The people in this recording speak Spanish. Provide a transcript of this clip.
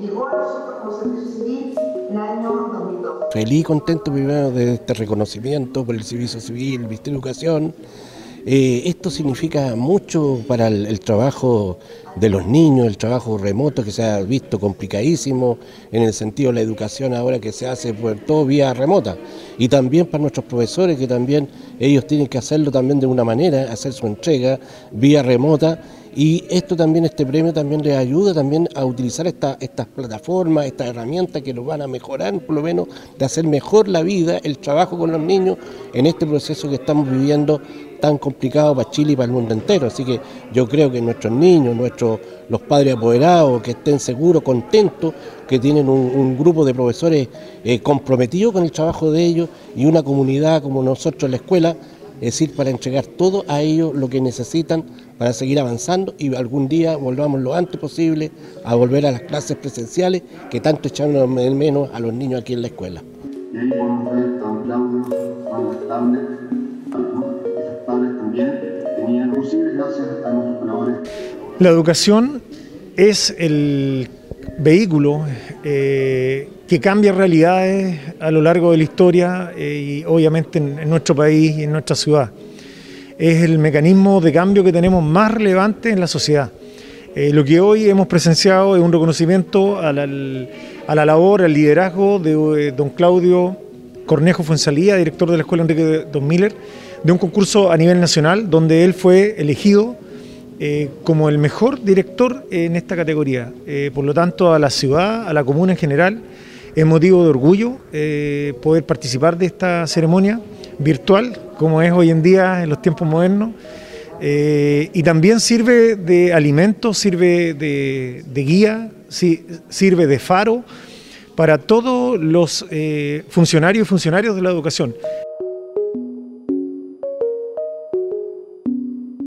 llegó nosotros como servicio civil en el año 2002. Feliz y contento primero de este reconocimiento por el servicio civil, Ministerio de Educación. Eh, esto significa mucho para el, el, trabajo de los niños, el trabajo remoto que se ha visto complicadísimo en el sentido de la educación ahora que se hace por todo vía remota y también para nuestros profesores que también ellos tienen que hacerlo también de una manera, hacer su entrega vía remota y esto también, este premio también les ayuda también a utilizar esta, estas plataformas, estas herramientas que nos van a mejorar, por lo menos, de hacer mejor la vida, el trabajo con los niños en este proceso que estamos viviendo tan complicado para Chile y para el mundo entero. Así que yo creo que nuestros niños, nuestros, los padres apoderados, que estén seguros, contentos, que tienen un, un grupo de profesores eh, comprometidos con el trabajo de ellos y una comunidad como nosotros en la escuela, es decir, para entregar todo a ellos lo que necesitan para seguir avanzando y algún día volvamos lo antes posible a volver a las clases presenciales que tanto echaron menos a los niños aquí en la escuela. La educación es el vehículo eh, que cambia realidades a lo largo de la historia eh, y obviamente en, nuestro país y en nuestra ciudad es el mecanismo de cambio que tenemos más relevante en la sociedad. Eh, lo que hoy hemos presenciado es un reconocimiento a la, a la labor, al liderazgo de don Claudio Cornejo Fuensalía, director de la Escuela Enrique Don Miller, de un concurso a nivel nacional donde él fue elegido eh, como el mejor director en esta categoría. Eh, por lo tanto, a la ciudad, a la comuna en general, es motivo de orgullo eh, poder participar de esta ceremonia virtual, como es hoy en día en los tiempos modernos. Y también sirve de alimento, sirve de, guía, sirve de faro para todos los funcionarios y funcionarios de la educación.